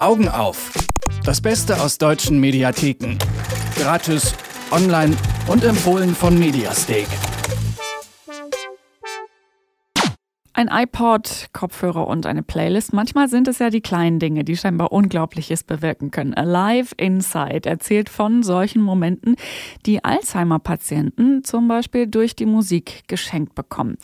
Augen auf. Das Beste aus deutschen Mediatheken. Gratis, online und empfohlen von Mediastake. Ein iPod, Kopfhörer und eine Playlist. Manchmal sind es ja die kleinen Dinge, die scheinbar Unglaubliches bewirken können. Alive Inside erzählt von solchen Momenten, die Alzheimer-Patienten zum Beispiel durch die Musik geschenkt bekommen.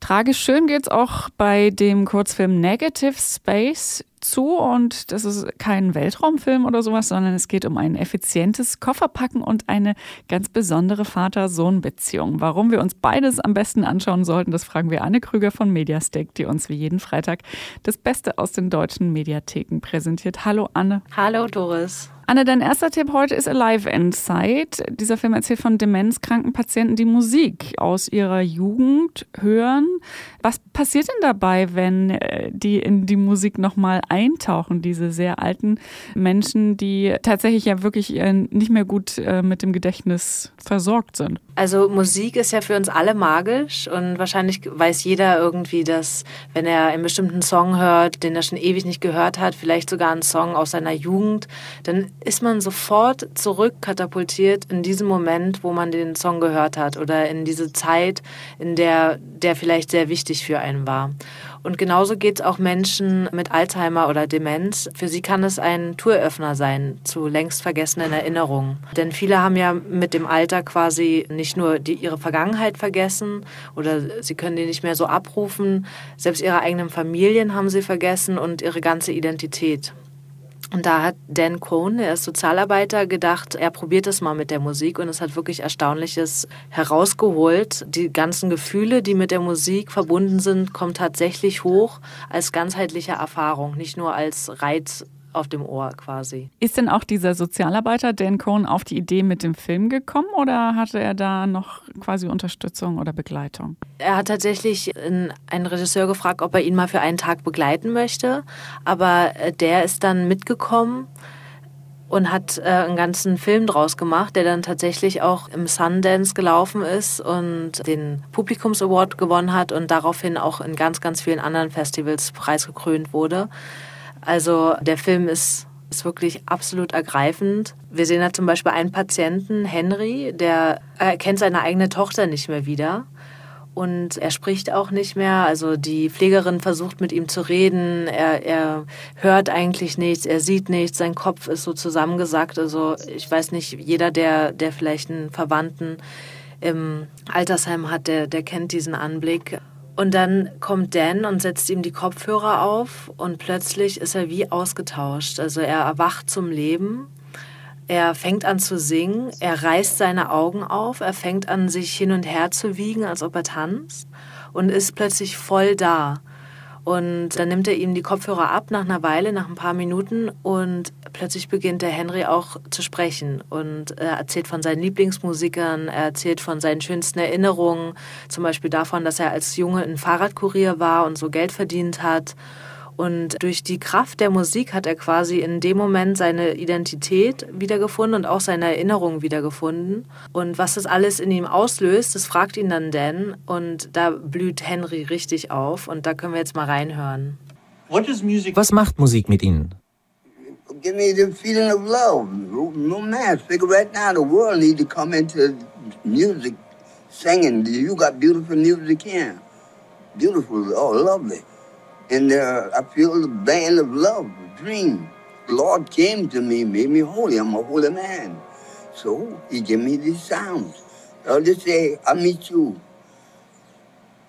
Tragisch schön geht's auch bei dem Kurzfilm Negative Space zu und das ist kein Weltraumfilm oder sowas, sondern es geht um ein effizientes Kofferpacken und eine ganz besondere Vater-Sohn-Beziehung. Warum wir uns beides am besten anschauen sollten, das fragen wir Anne Krüger von Mediastick, die uns wie jeden Freitag das Beste aus den deutschen Mediatheken präsentiert. Hallo Anne. Hallo Doris. Anne, dein erster Tipp heute ist Alive Inside. Dieser Film erzählt von demenzkranken Patienten, die Musik aus ihrer Jugend hören. Was passiert denn dabei, wenn äh, die in die Musik nochmal eintauchen, diese sehr alten Menschen, die tatsächlich ja wirklich äh, nicht mehr gut äh, mit dem Gedächtnis versorgt sind? Also Musik ist ja für uns alle magisch und wahrscheinlich weiß jeder irgendwie, dass wenn er einen bestimmten Song hört, den er schon ewig nicht gehört hat, vielleicht sogar einen Song aus seiner Jugend, dann ist man sofort zurückkatapultiert in diesen Moment, wo man den Song gehört hat oder in diese Zeit, in der der vielleicht sehr wichtig für einen war. Und genauso geht es auch Menschen mit Alzheimer oder Demenz. Für sie kann es ein Touröffner sein zu längst vergessenen Erinnerungen. Denn viele haben ja mit dem Alter quasi nicht nur die, ihre Vergangenheit vergessen oder sie können die nicht mehr so abrufen, selbst ihre eigenen Familien haben sie vergessen und ihre ganze Identität. Und da hat Dan Cohn, er ist Sozialarbeiter, gedacht, er probiert es mal mit der Musik und es hat wirklich Erstaunliches herausgeholt. Die ganzen Gefühle, die mit der Musik verbunden sind, kommen tatsächlich hoch als ganzheitliche Erfahrung, nicht nur als Reiz auf dem Ohr quasi. Ist denn auch dieser Sozialarbeiter Dan Cohn auf die Idee mit dem Film gekommen oder hatte er da noch quasi Unterstützung oder Begleitung? Er hat tatsächlich einen Regisseur gefragt, ob er ihn mal für einen Tag begleiten möchte, aber äh, der ist dann mitgekommen und hat äh, einen ganzen Film draus gemacht, der dann tatsächlich auch im Sundance gelaufen ist und den Publikums Award gewonnen hat und daraufhin auch in ganz, ganz vielen anderen Festivals preisgekrönt wurde. Also der Film ist, ist wirklich absolut ergreifend. Wir sehen da zum Beispiel einen Patienten, Henry, der erkennt seine eigene Tochter nicht mehr wieder. Und er spricht auch nicht mehr. Also die Pflegerin versucht mit ihm zu reden. Er, er hört eigentlich nichts, er sieht nichts, sein Kopf ist so zusammengesackt. Also ich weiß nicht, jeder, der, der vielleicht einen Verwandten im Altersheim hat, der, der kennt diesen Anblick. Und dann kommt Dan und setzt ihm die Kopfhörer auf und plötzlich ist er wie ausgetauscht. Also er erwacht zum Leben, er fängt an zu singen, er reißt seine Augen auf, er fängt an sich hin und her zu wiegen, als ob er tanzt und ist plötzlich voll da. Und dann nimmt er ihm die Kopfhörer ab nach einer Weile, nach ein paar Minuten und plötzlich beginnt der Henry auch zu sprechen und er erzählt von seinen Lieblingsmusikern, er erzählt von seinen schönsten Erinnerungen, zum Beispiel davon, dass er als Junge ein Fahrradkurier war und so Geld verdient hat und durch die Kraft der Musik hat er quasi in dem Moment seine Identität wiedergefunden und auch seine Erinnerungen wiedergefunden. Und was das alles in ihm auslöst, das fragt ihn dann Dan. Und da blüht Henry richtig auf. Und da können wir jetzt mal reinhören. Was macht Musik mit Ihnen? Give me the feeling of love. No man, figure right now the world need to come into music, singing. You got beautiful music here. Beautiful, oh lovely. And uh, I feel the band of love, dream. The Lord came to me, made me holy. I'm a holy man. So he gave me these sounds. I'll just say, I meet you.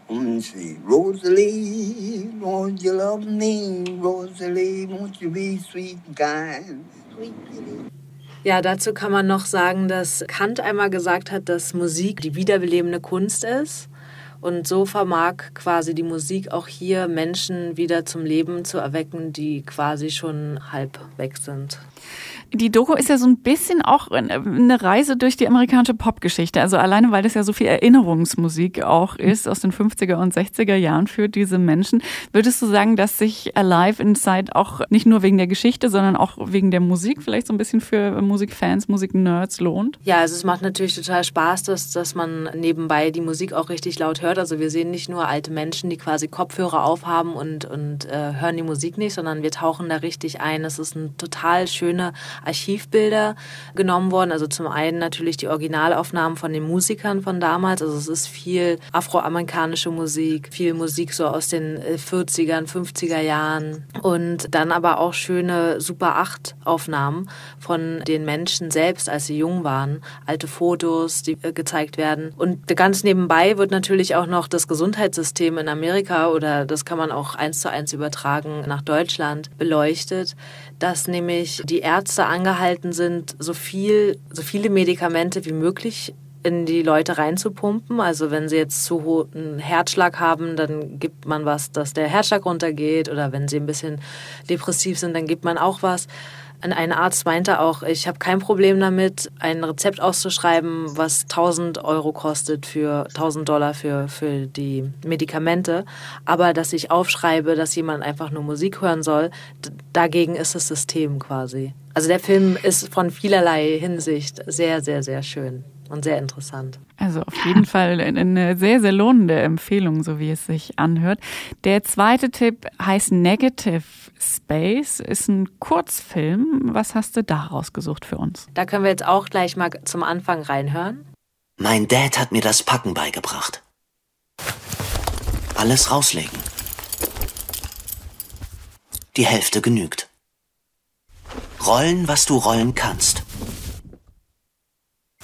And say, Rosalie, won't you love me? Rosalie, won't you be sweet and kind? Ja, dazu kann man noch sagen, dass Kant einmal gesagt hat, dass Musik die wiederbelebende Kunst ist. Und so vermag quasi die Musik auch hier Menschen wieder zum Leben zu erwecken, die quasi schon halb weg sind. Die Doku ist ja so ein bisschen auch eine Reise durch die amerikanische Popgeschichte. Also alleine, weil das ja so viel Erinnerungsmusik auch ist aus den 50er und 60er Jahren für diese Menschen. Würdest du sagen, dass sich Alive Inside auch nicht nur wegen der Geschichte, sondern auch wegen der Musik vielleicht so ein bisschen für Musikfans, Musiknerds lohnt? Ja, also es macht natürlich total Spaß, dass, dass man nebenbei die Musik auch richtig laut hört hört. Also wir sehen nicht nur alte Menschen, die quasi Kopfhörer aufhaben und, und äh, hören die Musik nicht, sondern wir tauchen da richtig ein. Es ist ein total schöne Archivbilder genommen worden. Also zum einen natürlich die Originalaufnahmen von den Musikern von damals. Also es ist viel afroamerikanische Musik, viel Musik so aus den 40ern, äh, 50er Jahren und dann aber auch schöne Super 8 Aufnahmen von den Menschen selbst, als sie jung waren. Alte Fotos, die äh, gezeigt werden. Und ganz nebenbei wird natürlich auch noch das Gesundheitssystem in Amerika oder das kann man auch eins zu eins übertragen nach Deutschland beleuchtet, dass nämlich die Ärzte angehalten sind, so viel, so viele Medikamente wie möglich in die Leute reinzupumpen. Also wenn sie jetzt zu hohen Herzschlag haben, dann gibt man was, dass der Herzschlag runtergeht. Oder wenn sie ein bisschen depressiv sind, dann gibt man auch was. Ein Arzt meinte auch, ich habe kein Problem damit, ein Rezept auszuschreiben, was 1000 Euro kostet für 1000 Dollar für, für die Medikamente. Aber dass ich aufschreibe, dass jemand einfach nur Musik hören soll, dagegen ist das System quasi. Also der Film ist von vielerlei Hinsicht sehr, sehr, sehr schön und sehr interessant. Also auf jeden Fall eine sehr, sehr lohnende Empfehlung, so wie es sich anhört. Der zweite Tipp heißt Negative Space, ist ein Kurzfilm. Was hast du da rausgesucht für uns? Da können wir jetzt auch gleich mal zum Anfang reinhören. Mein Dad hat mir das Packen beigebracht. Alles rauslegen. Die Hälfte genügt. Rollen, was du rollen kannst.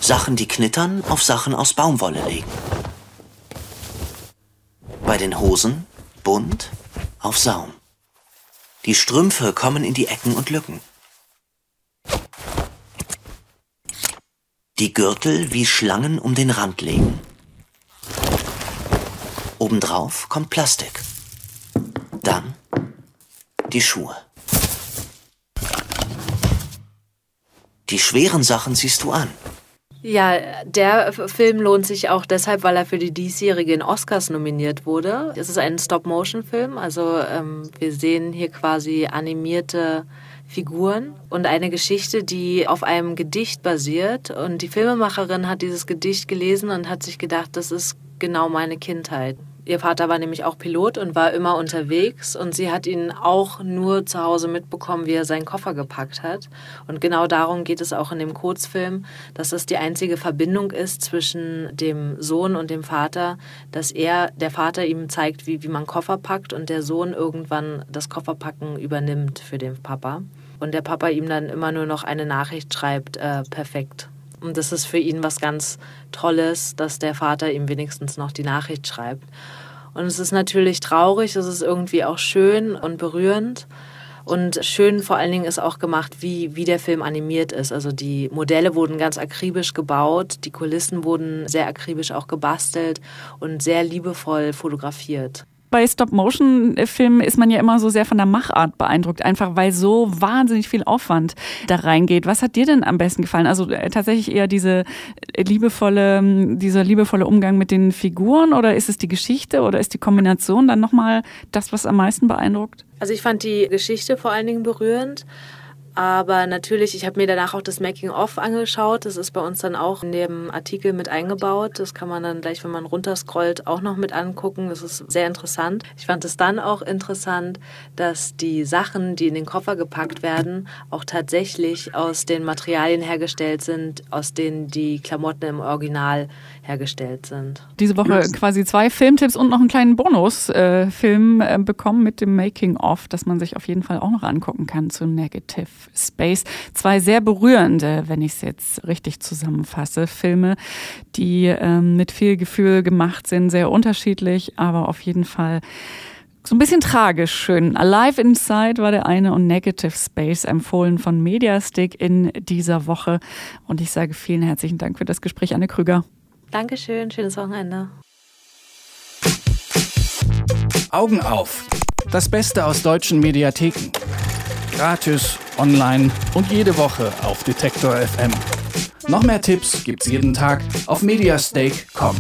Sachen, die knittern, auf Sachen aus Baumwolle legen. Bei den Hosen bunt auf Saum. Die Strümpfe kommen in die Ecken und Lücken. Die Gürtel wie Schlangen um den Rand legen. Obendrauf kommt Plastik. Dann die Schuhe. Die schweren Sachen ziehst du an. Ja, der Film lohnt sich auch deshalb, weil er für die diesjährigen Oscars nominiert wurde. Es ist ein Stop-Motion-Film, also ähm, wir sehen hier quasi animierte Figuren und eine Geschichte, die auf einem Gedicht basiert. Und die Filmemacherin hat dieses Gedicht gelesen und hat sich gedacht, das ist genau meine Kindheit. Ihr Vater war nämlich auch Pilot und war immer unterwegs und sie hat ihn auch nur zu Hause mitbekommen, wie er seinen Koffer gepackt hat. Und genau darum geht es auch in dem Kurzfilm, dass es die einzige Verbindung ist zwischen dem Sohn und dem Vater, dass er, der Vater ihm zeigt, wie, wie man Koffer packt und der Sohn irgendwann das Kofferpacken übernimmt für den Papa. Und der Papa ihm dann immer nur noch eine Nachricht schreibt, äh, perfekt. Und das ist für ihn was ganz Tolles, dass der Vater ihm wenigstens noch die Nachricht schreibt. Und es ist natürlich traurig, es ist irgendwie auch schön und berührend. Und schön vor allen Dingen ist auch gemacht, wie, wie der Film animiert ist. Also die Modelle wurden ganz akribisch gebaut, die Kulissen wurden sehr akribisch auch gebastelt und sehr liebevoll fotografiert bei Stop-Motion-Filmen ist man ja immer so sehr von der Machart beeindruckt, einfach weil so wahnsinnig viel Aufwand da reingeht. Was hat dir denn am besten gefallen? Also äh, tatsächlich eher diese liebevolle, dieser liebevolle Umgang mit den Figuren oder ist es die Geschichte oder ist die Kombination dann nochmal das, was am meisten beeindruckt? Also ich fand die Geschichte vor allen Dingen berührend. Aber natürlich, ich habe mir danach auch das Making-of angeschaut. Das ist bei uns dann auch in dem Artikel mit eingebaut. Das kann man dann gleich, wenn man runterscrollt, auch noch mit angucken. Das ist sehr interessant. Ich fand es dann auch interessant, dass die Sachen, die in den Koffer gepackt werden, auch tatsächlich aus den Materialien hergestellt sind, aus denen die Klamotten im Original hergestellt sind. Diese Woche quasi zwei Filmtipps und noch einen kleinen Bonusfilm äh, äh, bekommen mit dem Making-of, das man sich auf jeden Fall auch noch angucken kann zu Negative Space. Zwei sehr berührende, wenn ich es jetzt richtig zusammenfasse, Filme, die ähm, mit viel Gefühl gemacht sind, sehr unterschiedlich, aber auf jeden Fall so ein bisschen tragisch schön. Alive Inside war der eine und Negative Space empfohlen von Mediastick in dieser Woche. Und ich sage vielen herzlichen Dank für das Gespräch, Anne Krüger. Dankeschön, schönes Wochenende. Augen auf. Das Beste aus deutschen Mediatheken. Gratis, online und jede Woche auf Detektor FM. Noch mehr Tipps gibt's jeden Tag auf mediastake.com.